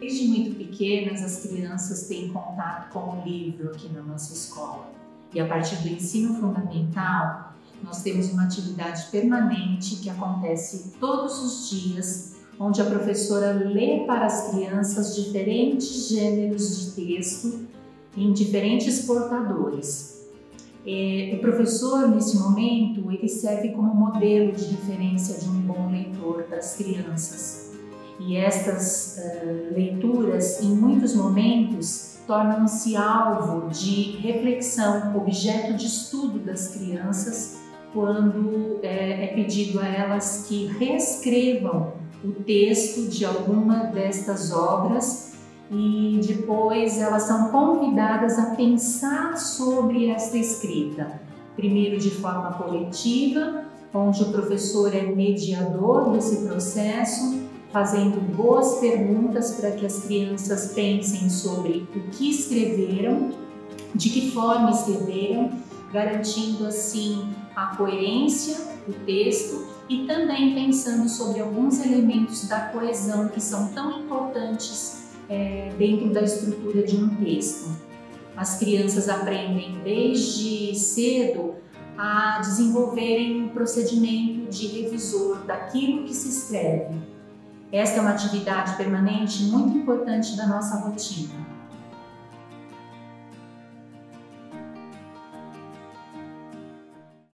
Desde muito pequenas, as crianças têm contato com o livro aqui na nossa escola. E a partir do ensino fundamental, nós temos uma atividade permanente que acontece todos os dias, onde a professora lê para as crianças diferentes gêneros de texto em diferentes portadores. É, o professor, nesse momento, ele serve como modelo de referência de um bom leitor para as crianças. E estas uh, leituras, em muitos momentos, tornam-se alvo de reflexão, objeto de estudo das crianças, quando é, é pedido a elas que reescrevam o texto de alguma destas obras e depois elas são convidadas a pensar sobre esta escrita. Primeiro de forma coletiva, onde o professor é mediador desse processo, fazendo boas perguntas para que as crianças pensem sobre o que escreveram, de que forma escreveram, garantindo assim a coerência do texto e também pensando sobre alguns elementos da coesão que são tão importantes é, dentro da estrutura de um texto. As crianças aprendem desde cedo a desenvolverem um procedimento de revisor daquilo que se escreve. Esta é uma atividade permanente muito importante da nossa rotina.